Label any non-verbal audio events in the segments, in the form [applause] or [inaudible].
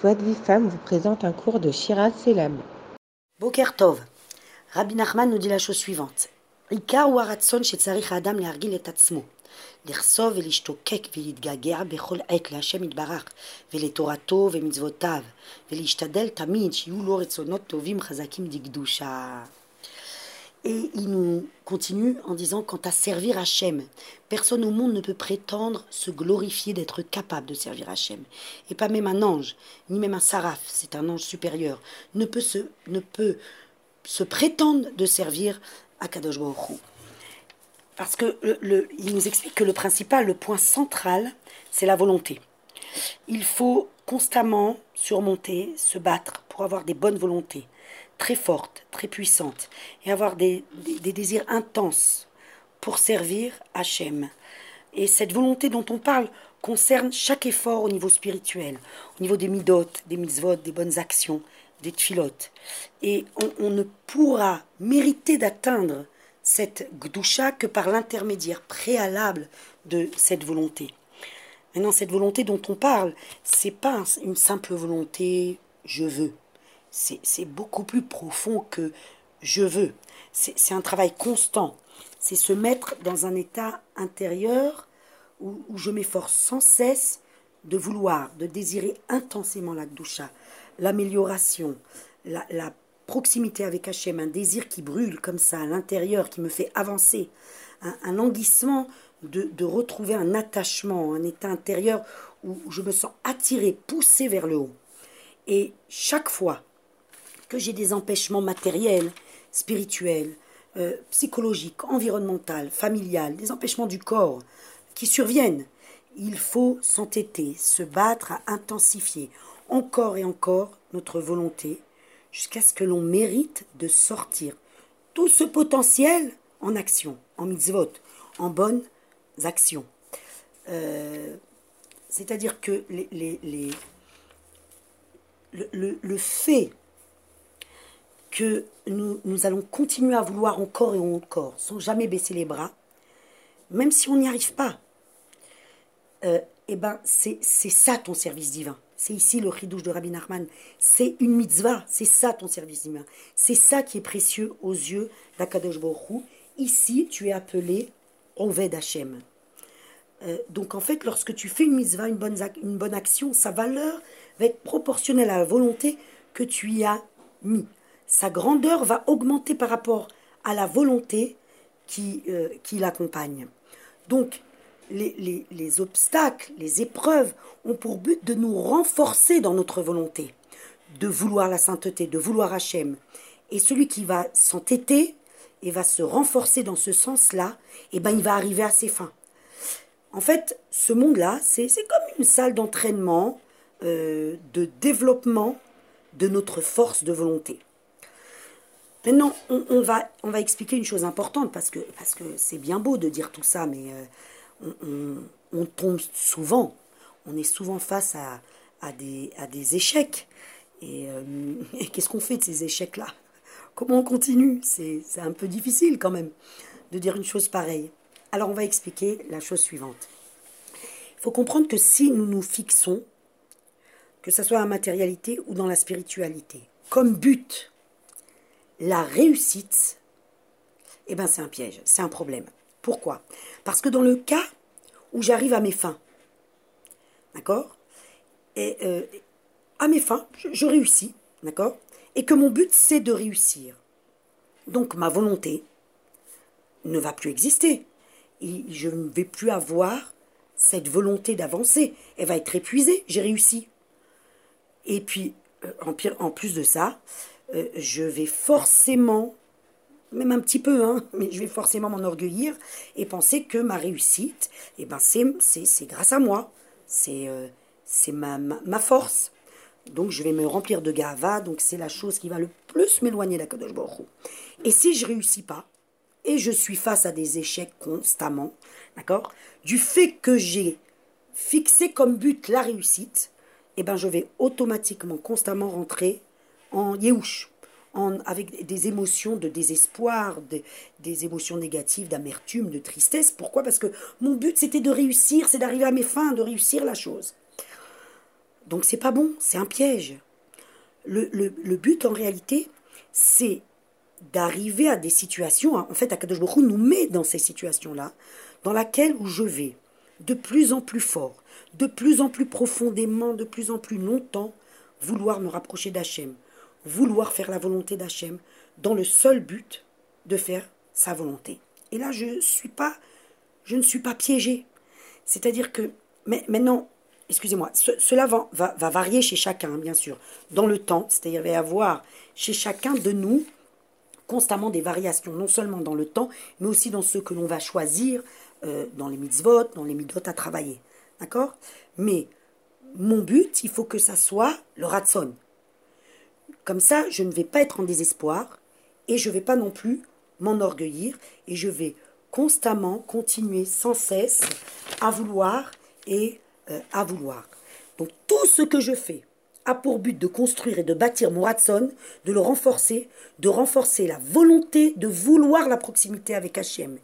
Joie de Vie Femme vous présente un cours de Shiraz Selam. Boker Tov. Rabbi Nachman nous dit la chose suivante. Ikar ou aratson chez Tsarich Adam lehargil et atzmo. Lersov velishtokek velitgager bechol ek leHashem itbarach veletorato vemitzvotav velishtadel tamid shiyu lo retzonot tovim chazakim digdusha. Et il nous continue en disant quant à servir Hachem, personne au monde ne peut prétendre se glorifier d'être capable de servir Hachem. Et pas même un ange, ni même un saraf, c'est un ange supérieur, ne peut se, ne peut se prétendre de servir Akadosh Baruch. Parce que le, il nous explique que le principal, le point central, c'est la volonté. Il faut constamment surmonter, se battre pour avoir des bonnes volontés très fortes, très puissantes, et avoir des, des, désirs intenses pour servir Hachem. Et cette volonté dont on parle concerne chaque effort au niveau spirituel, au niveau des midot, des mitzvot, des bonnes actions, des tfilotes. Et on, ne pourra mériter d'atteindre cette gdusha que par l'intermédiaire préalable de cette volonté. Maintenant, cette volonté dont on parle, c'est pas une simple volonté je veux c'est beaucoup plus profond que je veux. C'est un travail constant. C'est se mettre dans un état intérieur où, je m'efforce sans cesse de vouloir, de désirer intensément la doucha, l'amélioration, la, proximité avec Hachem, un désir qui brûle comme ça à l'intérieur, qui me fait avancer, un, languissement de, de, retrouver un attachement, un état intérieur où je me sens attiré, poussé vers le haut. Et chaque fois que j'ai des empêchements matériels, spirituels, euh, psychologiques, environnementaux, familiales, des empêchements du corps qui surviennent, il faut s'entêter, se battre à intensifier encore et encore notre volonté jusqu'à ce que l'on mérite de sortir tout ce potentiel en action, en mitzvot, en bonnes actions. Euh, c'est-à-dire que le, fait que nous, nous, allons continuer à vouloir encore et encore, sans jamais baisser les bras, même si on n'y arrive pas. Euh, eh ben, c'est ça ton service divin. C'est ici le ridouche de Rabbi Nachman. C'est une mitzvah. C'est ça ton service divin. C'est ça qui est précieux aux yeux d'Akadosh Baruch Ici, tu es appelé Oved Hashem. Euh, donc en fait, lorsque tu fais une mitzvah, une bonne, une bonne action, sa valeur va être proportionnelle à la volonté que tu y as mis sa grandeur va augmenter par rapport à la volonté qui, euh, qui l'accompagne. Donc, les, les, obstacles, les épreuves ont pour but de nous renforcer dans notre volonté, de vouloir la sainteté, de vouloir Hachem. Et celui qui va s'entêter et va se renforcer dans ce sens-là, eh ben, il va arriver à ses fins. En fait, ce monde-là, c'est comme une salle d'entraînement, euh, de développement de notre force de volonté. Maintenant, on, va, on va expliquer une chose importante parce que parce que c'est bien beau de dire tout ça, mais euh, on, tombe souvent, on est souvent face à, à, des, à des échecs. Et, euh, [laughs] qu'est-ce qu'on fait de ces échecs-là? Comment on continue? C'est un peu difficile quand même de dire une chose pareille. Alors on va expliquer la chose suivante. Il faut comprendre que si nous nous fixons, que ce soit en matérialité ou dans la spiritualité, comme but la réussite, eh ben c'est un piège, c'est un problème. Pourquoi? Parce que dans le cas où j'arrive à mes fins, d'accord? Et euh, à mes fins, je, réussis, d'accord? Et que mon but c'est de réussir. Donc ma volonté ne va plus exister. Je ne vais plus avoir cette volonté d'avancer. Elle va être épuisée. J'ai réussi. Et puis, euh, en plus de ça, euh, je vais forcément, même un petit peu, hein, [laughs] mais je vais forcément m'enorgueillir et penser que ma réussite, eh ben c'est, grâce à moi, c'est, euh, ma, ma, force. Donc je vais me remplir de gava, donc c'est la chose qui va le plus m'éloigner d'Akadosh Baruch Et si je réussis pas, et je suis face à des échecs constamment, d'accord Du fait que j'ai fixé comme but la réussite, eh ben je vais automatiquement, constamment rentrer en yéhouch, en, avec des émotions de désespoir, des émotions négatives, d'amertume, de tristesse. Pourquoi? Parce que mon but c'était de réussir, c'est d'arriver à mes fins, de réussir la chose. Donc c'est pas bon, c'est un piège. Le, le, but en réalité, c'est d'arriver à des situations, en fait, Akadosh Baruch nous met dans ces situations-là, dans laquelle où je vais de plus en plus fort, de plus en plus profondément, de plus en plus longtemps, vouloir me rapprocher d'Hachem, vouloir faire la volonté d'Hachem, dans le seul but de faire sa volonté. Et là, je, suis pas, je ne suis pas piégé. C'est-à-dire que, mais maintenant, excusez-moi, cela va, va, varier chez chacun, bien sûr, dans le temps. C'est-à-dire, il va y avoir chez chacun de nous constamment des variations, non seulement dans le temps, mais aussi dans ce que l'on va choisir, euh, dans les mitzvot, dans les mitzvot à travailler. D'accord? Mais mon but, il faut que ça soit le ratson. Comme ça, je ne vais pas être en désespoir et je ne vais pas non plus m'enorgueillir et je vais constamment continuer sans cesse à vouloir et euh, à vouloir. Donc tout ce que je fais a pour but de construire et de bâtir mon Ratson, de le renforcer, de renforcer la volonté de vouloir la proximité avec Hachem.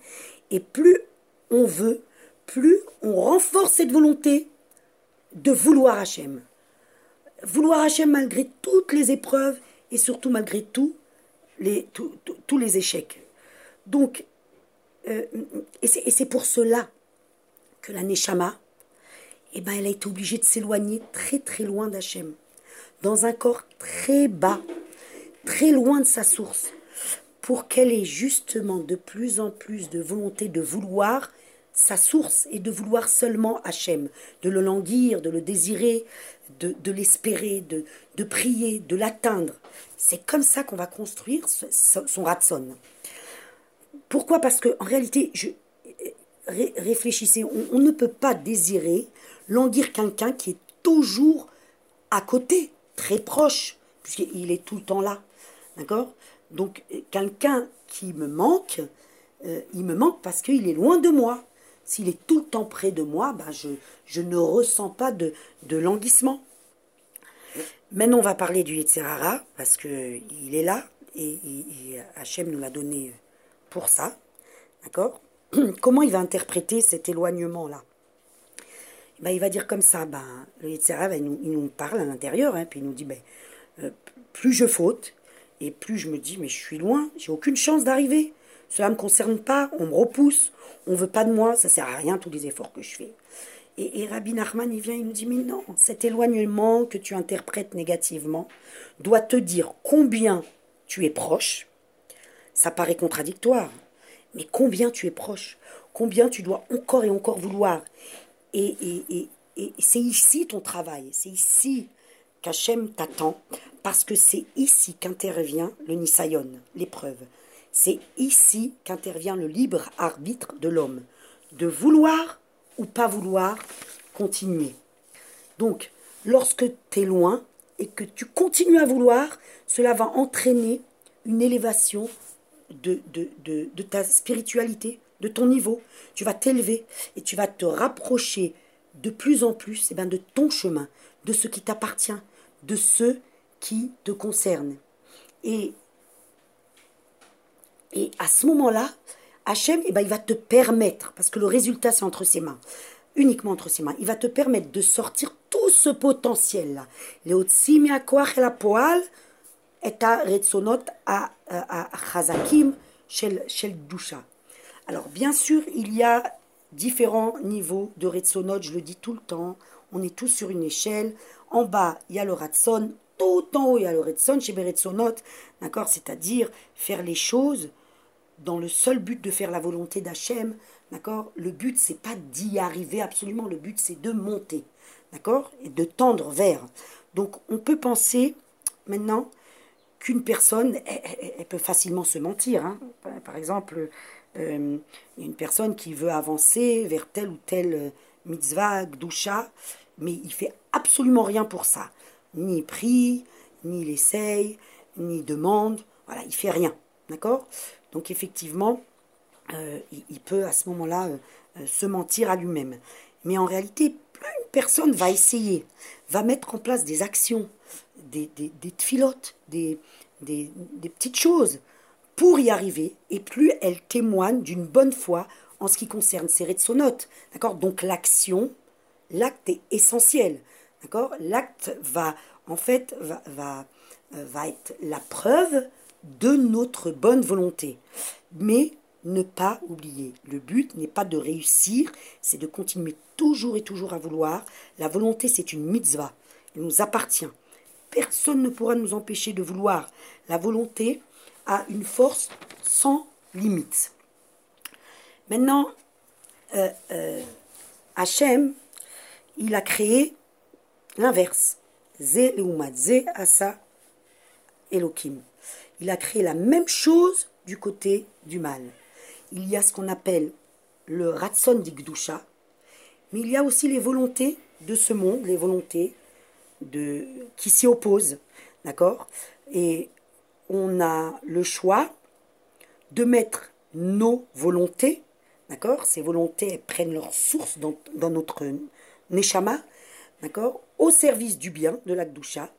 Et plus on veut, plus on renforce cette volonté de vouloir Hachem. Vouloir Hachem malgré toutes les épreuves et surtout malgré tout, les, tous les échecs. Donc, euh, et c'est pour cela que la Neshama, eh ben, elle a été obligée de s'éloigner très très loin d'Hachem, dans un corps très bas, très loin de sa source, pour qu'elle ait justement de plus en plus de volonté de vouloir sa source et de vouloir seulement Hachem, de le languir, de le désirer, de, l'espérer, de, prier, de l'atteindre. C'est comme ça qu'on va construire son ratson. Pourquoi? Parce que en réalité, réfléchissez, on, ne peut pas désirer languir quelqu'un qui est toujours à côté, très proche, puisqu'il est tout le temps là. D'accord? Donc, quelqu'un qui me manque, euh, il me manque parce qu'il est loin de moi. S'il est tout le temps près de moi, ben je, ne ressens pas de, de languissement. Maintenant, on va parler du Yetzerara, parce qu'il est là, et, Hachem nous l'a donné pour ça. D'accord? [clears throat] Comment il va interpréter cet éloignement-là? Ben, Il va dire comme ça, ben, le nous, il nous parle à l'intérieur, hein, puis il nous dit, ben, euh, plus je faute, et plus je me dis, mais je suis loin, j'ai aucune chance d'arriver. Cela ne me concerne pas, on me repousse, on ne veut pas de moi, ça sert à rien tous les efforts que je fais. Et, Rabbi Nachman, il vient, il nous dit, mais non, cet éloignement que tu interprètes négativement doit te dire combien tu es proche. Ça paraît contradictoire, mais combien tu es proche, combien tu dois encore et encore vouloir. Et, et, et c'est ici ton travail, c'est ici qu'Hachem t'attend, parce que c'est ici qu'intervient le Nisayon, l'épreuve. C'est ici qu'intervient le libre arbitre de l'homme, de vouloir ou pas vouloir continuer. Donc, lorsque tu es loin et que tu continues à vouloir, cela va entraîner une élévation de, ta spiritualité, de ton niveau. Tu vas t'élever et tu vas te rapprocher de plus en plus eh bien, de ton chemin, de ce qui t'appartient, de ce qui te concerne. Et et à ce moment-là, Hachem, eh ben, il va te permettre, parce que le résultat, c'est entre ses mains, uniquement entre ses mains, il va te permettre de sortir tout ce potentiel-là. Alors, bien sûr, il y a différents niveaux de retsonot, je le dis tout le temps, on est tous sur une échelle. En bas, il y a le ratson, tout en haut, il y a le retson, chez Beretsonot, d'accord C'est-à-dire faire les choses dans le seul but de faire la volonté d'Hachem, d'accord? Le but, c'est pas d'y arriver absolument, le but, c'est de monter, d'accord? Et de tendre vers. Donc, on peut penser maintenant qu'une personne, elle, peut facilement se mentir. Hein. Par exemple, euh, une personne qui veut avancer vers telle ou telle mitzvah, doucha, mais il fait absolument rien pour ça. Ni prie, ni il essaye, ni demande. Voilà, il fait rien. D'accord? Donc effectivement, euh, il, peut à ce moment-là euh, euh, se mentir à lui-même. Mais en réalité, plus une personne va essayer, va mettre en place des actions, des, des, des petites choses pour y arriver, et plus elle témoigne d'une bonne foi en ce qui concerne ses sonotes. D'accord? Donc l'action, l'acte est essentiel. D'accord? L'acte va, en fait, va être la preuve de notre bonne volonté. Mais ne pas oublier, le but n'est pas de réussir, c'est de continuer toujours et toujours à vouloir. La volonté, c'est une mitzvah, elle nous appartient. Personne ne pourra nous empêcher de vouloir. La volonté a une force sans limite. Maintenant, euh, euh, Hachem, il a créé l'inverse. Zé Asa Elohim. Il a créé la même chose du côté du mal. Il y a ce qu'on appelle le Ratson d'Igdusha, mais il y a aussi les volontés de ce monde, les volontés qui s'y opposent. D'accord? Et on a le choix de mettre nos volontés, d'accord? Ces volontés prennent leur source dans, notre Neshama, d'accord? Au service du bien de l'Akdusha,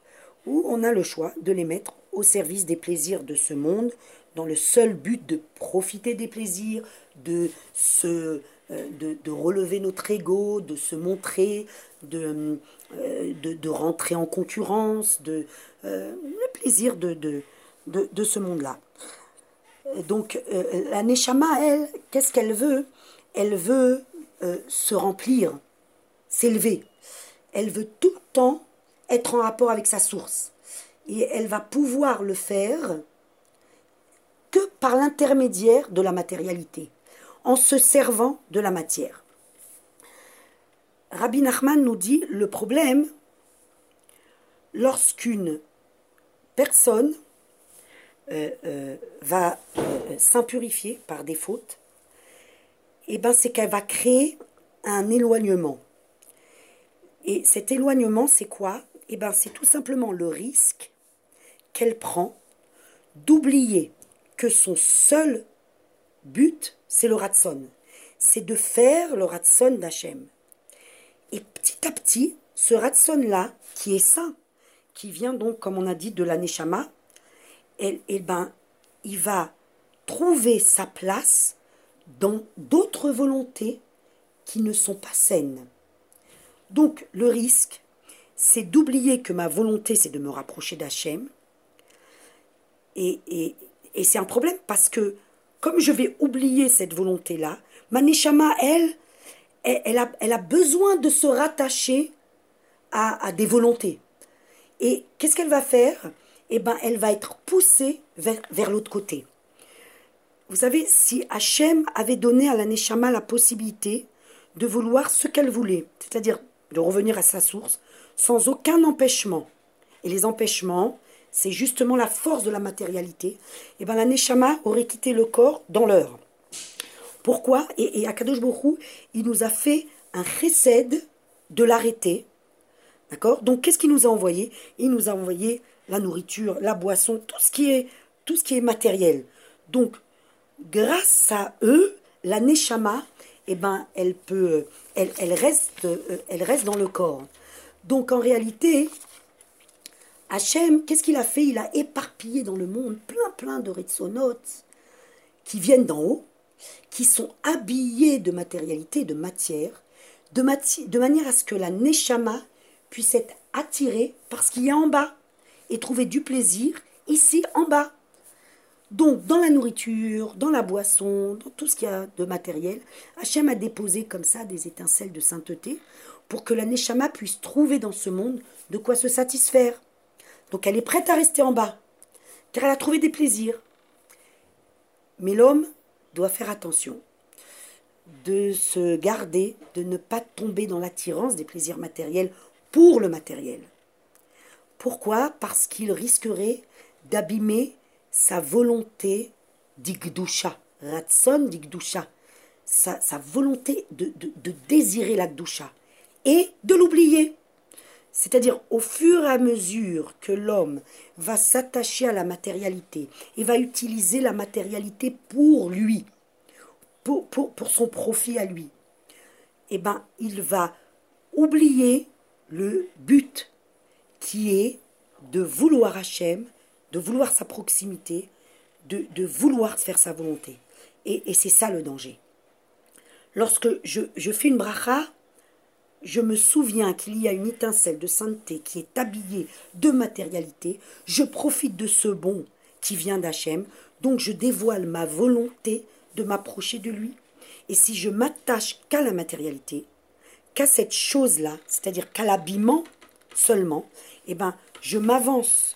ou on a le choix de les mettre au service des plaisirs de ce monde, dans le seul but de profiter des plaisirs, de, se, euh, relever notre ego, de se montrer, de, euh, de, rentrer en concurrence, de, euh, le plaisir de, de, de ce monde-là. Donc la Neshama, elle, qu'est-ce qu'elle veut? Elle veut se remplir, s'élever. Elle veut tout le temps être en rapport avec sa source. Et elle va pouvoir le faire que par l'intermédiaire de la matérialité, en se servant de la matière. Rabbi Nachman nous dit le problème, lorsqu'une personne euh, euh, va euh, s'impurifier par des fautes, eh ben c'est qu'elle va créer un éloignement. Et cet éloignement, c'est quoi? Eh ben, c'est tout simplement le risque qu'elle prend d'oublier que son seul but, c'est le ratson. C'est de faire le ratson d'Hachem. Et petit à petit, ce ratson-là, qui est saint, qui vient donc, comme on a dit, de la Neshama, et, eh ben, il va trouver sa place dans d'autres volontés qui ne sont pas saines. Donc le risque, c'est d'oublier que ma volonté, c'est de me rapprocher d'Hachem. Et, et, et c'est un problème parce que comme je vais oublier cette volonté-là, ma Neshama, elle, elle, a, elle, a, besoin de se rattacher à, des volontés. Et qu'est-ce qu'elle va faire? Eh bien, elle va être poussée vers, vers l'autre côté. Vous savez, si Hachem avait donné à la Neshama la possibilité de vouloir ce qu'elle voulait, c'est-à-dire de revenir à sa source sans aucun empêchement. Et les empêchements, c'est justement la force de la matérialité. Et eh bien la Neshama aurait quitté le corps dans l'heure. Pourquoi? Et, et Akadosh Borou, il nous a fait un chesed de l'arrêter. D'accord? Donc qu'est-ce qu'il nous a envoyé? Il nous a envoyé la nourriture, la boisson, tout ce qui est, matériel. Donc, grâce à eux, la Neshama, eh ben, elle peut, elle, elle, reste, euh, elle reste dans le corps. Donc en réalité, Hachem, qu'est-ce qu'il a fait? Il a éparpillé dans le monde plein plein de ritzonotes qui viennent d'en haut, qui sont habillés de matérialité, de matière, de, manière à ce que la neshama puisse être attirée par ce qu'il y a en bas et trouver du plaisir ici en bas. Donc, dans la nourriture, dans la boisson, dans tout ce qu'il y a de matériel, Hachem a déposé comme ça des étincelles de sainteté pour que la Neshama puisse trouver dans ce monde de quoi se satisfaire. Donc, elle est prête à rester en bas, car elle a trouvé des plaisirs. Mais l'homme doit faire attention de se garder, de ne pas tomber dans l'attirance des plaisirs matériels pour le matériel. Pourquoi? Parce qu'il risquerait d'abîmer sa volonté d'Igdusha, Ratson d'Igdusha, sa, volonté de, désirer l'Agdusha et de l'oublier. C'est-à-dire, au fur et à mesure que l'homme va s'attacher à la matérialité et va utiliser la matérialité pour lui, pour, son profit à lui, eh ben, il va oublier le but qui est de vouloir Hachem de vouloir sa proximité, de, vouloir faire sa volonté. Et, et c'est ça le danger. Lorsque je, je fais une bracha, je me souviens qu'il y a une étincelle de sainteté qui est habillée de matérialité, je profite de ce bon qui vient d'Hachem, donc je dévoile ma volonté de m'approcher de lui. Et si je m'attache qu'à la matérialité, qu'à cette chose-là, c'est-à-dire qu'à l'habillement seulement, eh ben, je m'avance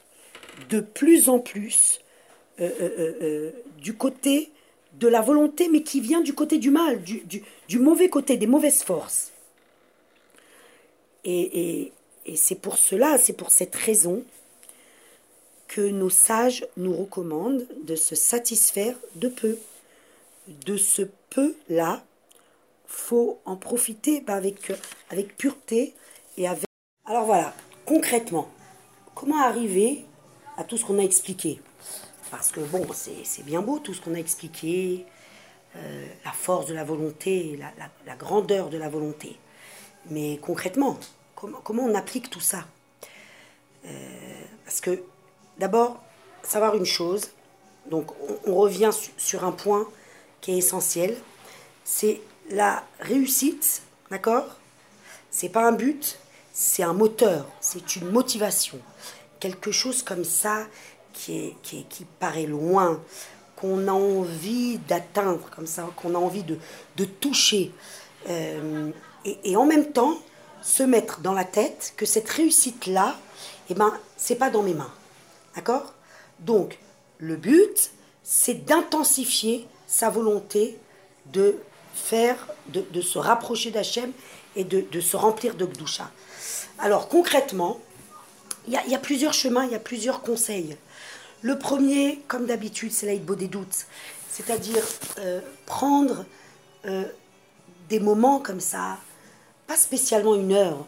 de plus en plus euh, euh, euh, du côté de la volonté, mais qui vient du côté du mal, du, du, mauvais côté, des mauvaises forces. Et, c'est pour cela, c'est pour cette raison que nos sages nous recommandent de se satisfaire de peu. De ce peu-là, faut en profiter bah, avec, avec pureté et avec... Alors voilà, concrètement, comment arriver à tout ce qu'on a expliqué? Parce que bon, c'est bien beau tout ce qu'on a expliqué, euh, la force de la volonté, la, la, grandeur de la volonté. Mais concrètement, comment, comment on applique tout ça? Euh, Parce que d'abord, savoir une chose, donc on, revient sur un point qui est essentiel, c'est la réussite, d'accord? C'est pas un but, c'est un moteur, c'est une motivation. Quelque chose comme ça qui, est, qui, qui paraît loin, qu'on a envie d'atteindre, comme ça, qu'on a envie de, de toucher. Euh, et, en même temps, se mettre dans la tête que cette réussite-là, eh ben, c'est pas dans mes mains. D'accord? Donc, le but, c'est d'intensifier sa volonté de faire, de, se rapprocher d'Hachem et de, se remplir de Gdusha. Alors concrètement, il y, a plusieurs chemins, il y a plusieurs conseils. Le premier, comme d'habitude, c'est l'aide des doutes, c'est-à-dire euh, prendre euh, des moments comme ça, pas spécialement une heure,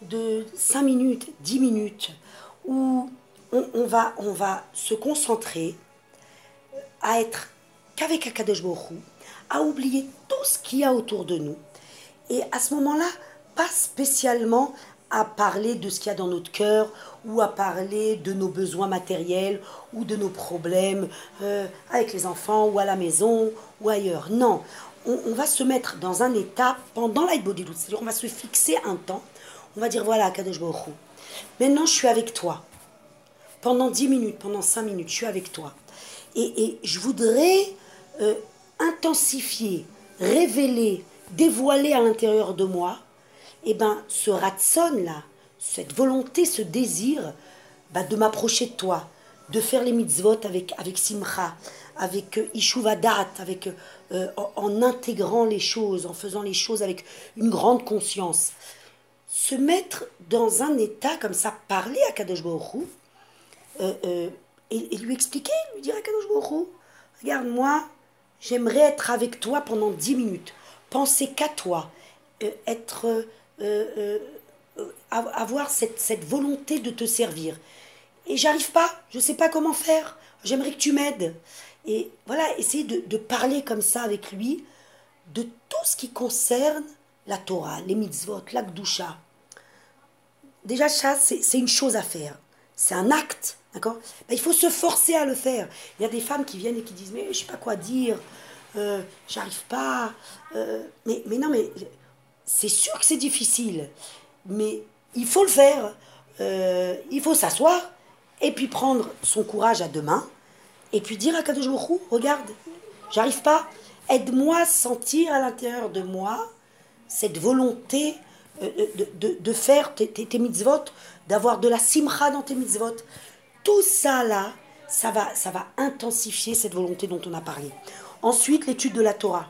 de 5 minutes, 10 minutes, où on, va, se concentrer à être qu'avec Akadosh à oublier tout ce qu'il y a autour de nous. Et à ce moment-là, pas spécialement à parler de ce qu'il y a dans notre cœur ou à parler de nos besoins matériels ou de nos problèmes euh, avec les enfants ou à la maison ou ailleurs. Non, on, va se mettre dans un état pendant body c'est-à-dire on va se fixer un temps. On va dire voilà, Kadosh Baruch maintenant je suis avec toi. Pendant 10 minutes, pendant 5 minutes, je suis avec toi. Et, je voudrais euh, intensifier, révéler, dévoiler à l'intérieur de moi, eh ben, ce ratson là, cette volonté, ce désir bah, de m'approcher de toi, de faire les mitzvot avec, avec simcha, avec euh, ishuvadat, avec, euh, en, intégrant les choses, en faisant les choses avec une grande conscience. Se mettre dans un état comme ça, parler à Kadosh Baruch euh, et, lui expliquer, lui dire à Kadosh Baruch regarde moi, J'aimerais être avec toi pendant dix minutes, penser qu'à toi, euh, être, euh, euh, avoir cette, cette, volonté de te servir. Et j'arrive pas, je sais pas comment faire, j'aimerais que tu m'aides. Et voilà, essayer de, de, parler comme ça avec lui de tout ce qui concerne la Torah, les mitzvot, l'akdusha. Déjà, ça, c'est une chose à faire. C'est un acte D'accord? Ben, Il faut se forcer à le faire. Il y a des femmes qui viennent et qui disent Mais je ne sais pas quoi dire, euh, j'arrive pas. Euh, mais, mais non, mais c'est sûr que c'est difficile. Mais il faut le faire. Euh, il faut s'asseoir et puis prendre son courage à deux mains et puis dire à Kadosh Regarde, j'arrive pas. Aide-moi à sentir à l'intérieur de moi cette volonté de, de, de faire tes mitzvot, d'avoir de la simcha dans tes mitzvot. Tout ça là, ça va, ça va intensifier cette volonté dont on a parlé. Ensuite, l'étude de la Torah.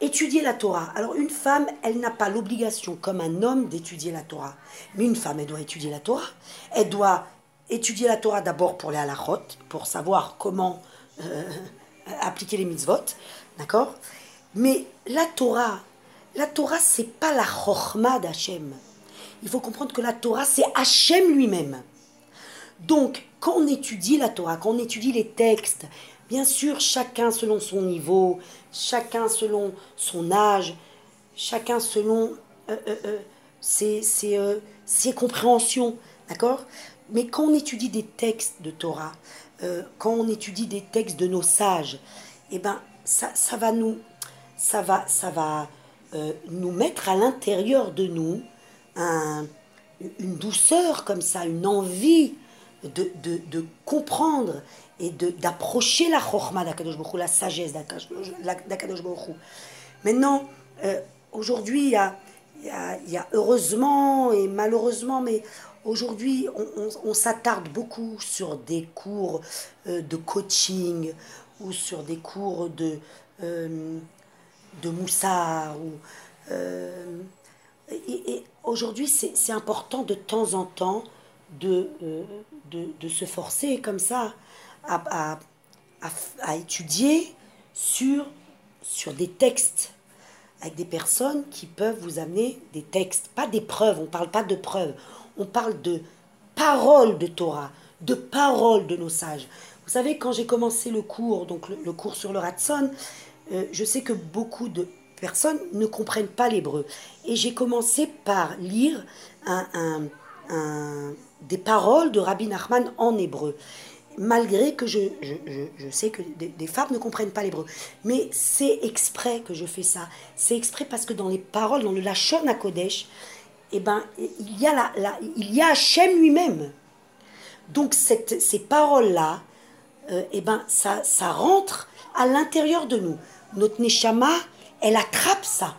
Étudier la Torah. Alors une femme, elle n'a pas l'obligation, comme un homme, d'étudier la Torah. Mais une femme, elle doit étudier la Torah. Elle doit étudier la Torah d'abord pour les halachot, pour savoir comment euh, [laughs] appliquer les mitzvot. D'accord? Mais la Torah, la Torah, c'est pas la chorma d'Hachem. Il faut comprendre que la Torah, c'est Hachem lui-même. Donc, quand on étudie la Torah, quand on étudie les textes, bien sûr, chacun selon son niveau, chacun selon son âge, chacun selon euh, euh, ses, ses, compréhensions, d'accord? Mais quand on étudie des textes de Torah, quand on étudie des textes de nos sages, eh ben, ça, ça va nous, ça va, ça va euh, nous mettre à l'intérieur de nous une douceur comme ça, une envie de, de, comprendre et d'approcher la chorma d'Akadosh la sagesse d'Akadosh Baruch Maintenant, euh, aujourd'hui, il y a, y a, heureusement et malheureusement, mais aujourd'hui, on, s'attarde beaucoup sur des cours euh, de coaching ou sur des cours de, euh, de moussard. Ou, et, aujourd'hui, c'est important de temps en temps de, de, de, se forcer comme ça à, à, étudier sur, sur des textes avec des personnes qui peuvent vous amener des textes, pas des preuves, on ne parle pas de preuves, on parle de paroles de Torah, de paroles de nos sages. Vous savez, quand j'ai commencé le cours, donc le, cours sur le Ratson, euh, je sais que beaucoup de personnes ne comprennent pas l'hébreu. Et j'ai commencé par lire des paroles de Rabbi Nachman en hébreu malgré que je, je, sais que des, femmes ne comprennent pas l'hébreu. Mais c'est exprès que je fais ça. C'est exprès parce que dans les paroles, dans le Lachon à Kodesh, eh ben, il y a, la, la, il y a Hachem lui-même. Donc cette, ces paroles-là, euh, eh ben, ça, ça rentre à l'intérieur de nous. Notre Neshama, elle attrape ça.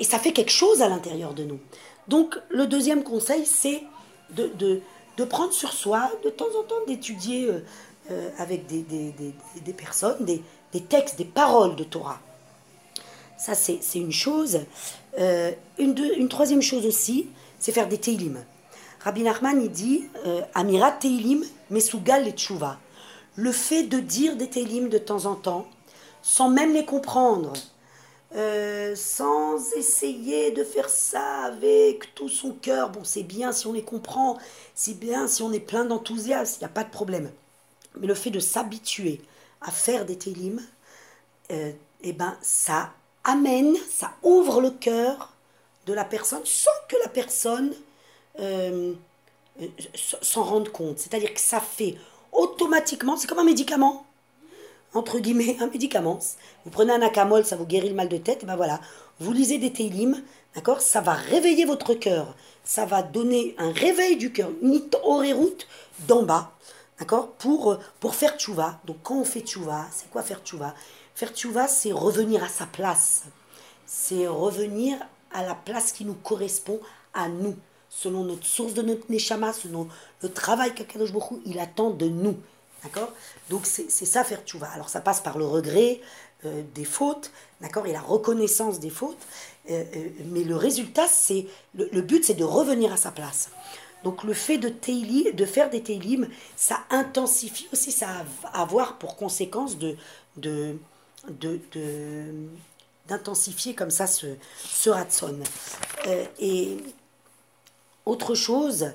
Et ça fait quelque chose à l'intérieur de nous. Donc le deuxième conseil, c'est de, de de prendre sur soi, de temps en temps d'étudier euh, euh, avec des, personnes, des, textes, des paroles de Torah. Ça, c'est une chose. Euh, une, une, troisième chose aussi, c'est faire des Teilim. Rabbi Nachman, il dit Amirat Teilim, Mesugal et Tchouva. Le fait de dire des Teilim de temps en temps, sans même les comprendre, euh, sans essayer de faire ça avec tout son cœur. Bon, c'est bien si on les comprend, c'est bien si on est plein d'enthousiasme, il n'y a pas de problème. Mais le fait de s'habituer à faire des télim, euh, eh ben, ça amène, ça ouvre le cœur de la personne sans que la personne euh, s'en rende compte. C'est-à-dire que ça fait automatiquement, c'est comme un médicament entre guillemets, [laughs] un médicament. Vous prenez un acamol, ça vous guérit le mal de tête, et ben voilà. Vous lisez des télim, d'accord? Ça va réveiller votre cœur. Ça va donner un réveil du cœur, une route d'en bas, d'accord? Pour, pour faire tchouva. Donc quand on fait tchouva, c'est quoi faire tchouva? Faire tchouva, c'est revenir à sa place. C'est revenir à la place qui nous correspond à nous, selon notre source de notre neshama, selon le travail qu'Akadosh Baruch il attend de nous. D'accord? Donc c'est ça faire tchouva. Alors ça passe par le regret euh, des fautes, d'accord, et la reconnaissance des fautes. Euh, euh, mais le résultat, c'est le, but, c'est de revenir à sa place. Donc le fait de, de faire des télim, ça intensifie aussi, ça va avoir pour conséquence de, de, d'intensifier comme ça ce, ce ratson. et autre chose,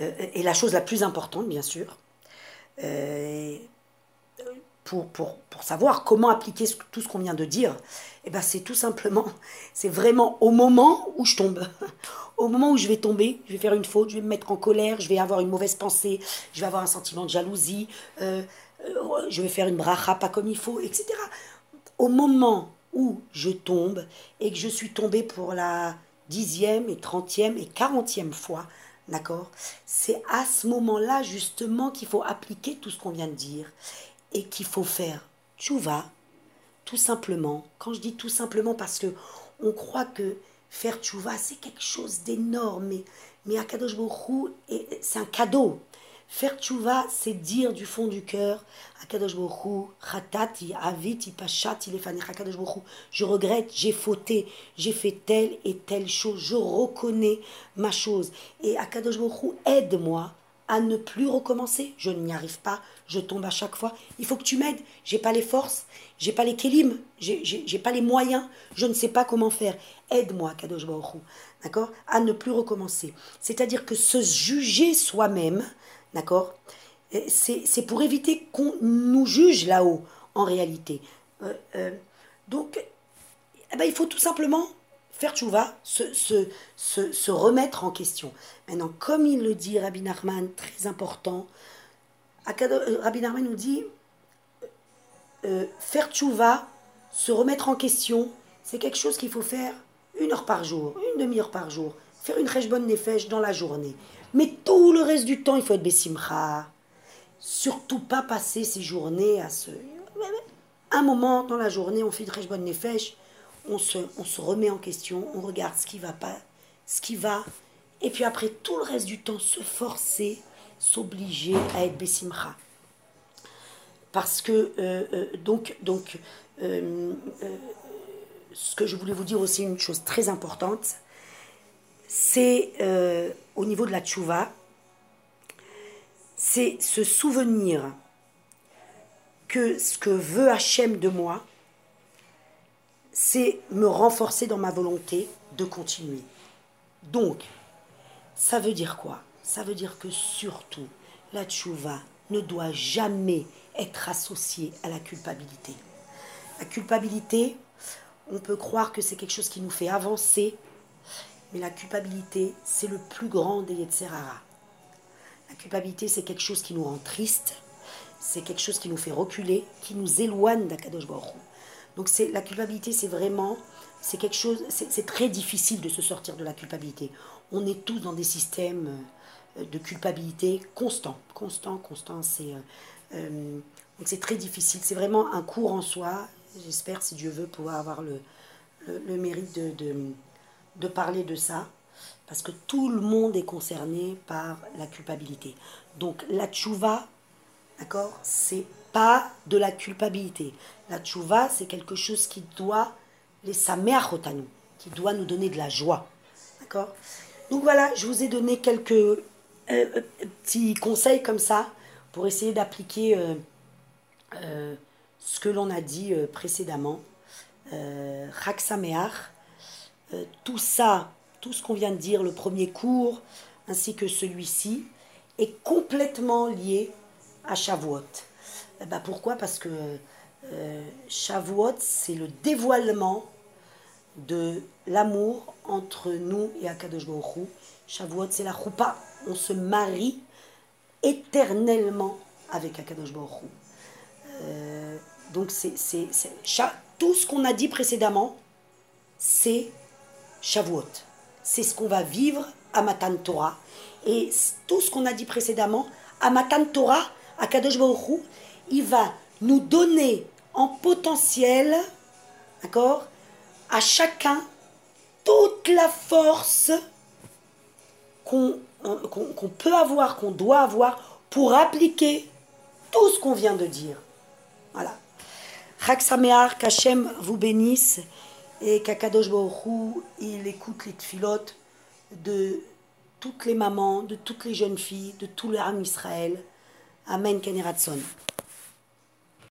et la chose la plus importante bien sûr, pour, pour, pour, savoir comment appliquer tout ce qu'on vient de dire, eh ben c'est tout simplement, [laughs] c'est vraiment au moment où je tombe, [laughs] au moment où je vais tomber, je vais faire une faute, je vais me mettre en colère, je vais avoir une mauvaise pensée, je vais avoir un sentiment de jalousie, euh, euh, je vais faire une bracha pas comme il faut, etc. Au moment où je tombe et que je suis tombée pour la dixième et trentième et quarantième fois, D'accord? C'est à ce moment-là, justement, qu'il faut appliquer tout ce qu'on vient de dire et qu'il faut faire tchouva, tout simplement. Quand je dis tout simplement, parce que on croit que faire tchouva, c'est quelque chose d'énorme, mais, mais Akadosh c'est un cadeau. Faire tchouva, c'est dire du fond du cœur, Ratati, Aviti, Pachati, je regrette, j'ai fauté, j'ai fait telle et telle chose, je reconnais ma chose. Et Akadosh aide-moi à ne plus recommencer. Je n'y arrive pas, je tombe à chaque fois. Il faut que tu m'aides. J'ai pas les forces, j'ai pas les kélim, j'ai pas les moyens, je ne sais pas comment faire. Aide-moi, Kadosh Baruch d'accord, à ne plus recommencer. C'est-à-dire que se juger soi-même, D'accord? C'est pour éviter qu'on nous juge là-haut, en réalité. Euh, euh, donc, eh ben, il faut tout simplement faire tchouva, se, remettre en question. Maintenant, comme il le dit Rabbi Nachman, très important, euh, Rabbi Nachman nous dit faire tchouva, se remettre en question, c'est quelque chose qu'il faut faire une heure par jour, une demi-heure par jour, faire une bonne nefesh dans la journée. Mais tout le reste du temps, il faut être bessimcha. Surtout pas passer ses journées à se... Un moment dans la journée, on fait une bonne nefesh, on se, on se remet en question, on regarde ce qui va pas, ce qui va, et puis après tout le reste du temps, se forcer, s'obliger à être bessimcha. Parce que, euh, euh, donc, donc euh, ce que je voulais vous dire aussi, une chose très importante, c'est au niveau de la tchouva, c'est se souvenir que ce que veut Hachem de moi, c'est me renforcer dans ma volonté de continuer. Donc, ça veut dire quoi? Ça veut dire que surtout, la tchouva ne doit jamais être associée à la culpabilité. La culpabilité, on peut croire que c'est quelque chose qui nous fait avancer, mais la culpabilité, c'est le plus grand des Yetzerara. La culpabilité, c'est quelque chose qui nous rend triste, c'est quelque chose qui nous fait reculer, qui nous éloigne d'Akadosh Baruch Donc la culpabilité, c'est vraiment, c'est quelque chose, c'est très difficile de se sortir de la culpabilité. On est tous dans des systèmes euh, de culpabilité constant, constant, constant. C'est euh, euh, donc c'est très difficile. C'est vraiment un cours en soi. J'espère, si Dieu veut, pouvoir avoir le, le, mérite de, de, parler de ça. Parce que tout le monde est concerné par la culpabilité. Donc la tchouva, d'accord, c'est pas de la culpabilité. La tchouva, c'est quelque chose qui doit les sameachotanu, qui doit nous donner de la joie. D'accord Donc voilà, je vous ai donné quelques euh, euh, petits conseils comme ça pour essayer d'appliquer euh, ce que l'on a dit précédemment. Raksameach, tout ça, tout ce qu'on vient de dire, le premier cours ainsi que celui-ci, est complètement lié à Shavuot. Bah pourquoi? Parce que euh, Shavuot, c'est le dévoilement de l'amour entre nous et Akadosh Baruch Shavuot, c'est la choupa. On se marie éternellement avec Akadosh Baruch euh, donc, c'est, tout ce qu'on a dit précédemment, c'est Shavuot. C'est ce qu'on va vivre à Matan Torah. Et tout ce qu'on a dit précédemment, à Matan Torah, Akadosh Baruch il va nous donner en potentiel, d'accord, à chacun toute la force qu'on peut avoir, qu'on doit avoir pour appliquer tout ce qu'on vient de dire. Voilà. Chag qu'Hachem vous bénisse et qu'Akadosh Baruch il écoute les tfilotes de toutes les mamans, de toutes les jeunes filles, de tout l'âme Israël. Amen, Keneratson.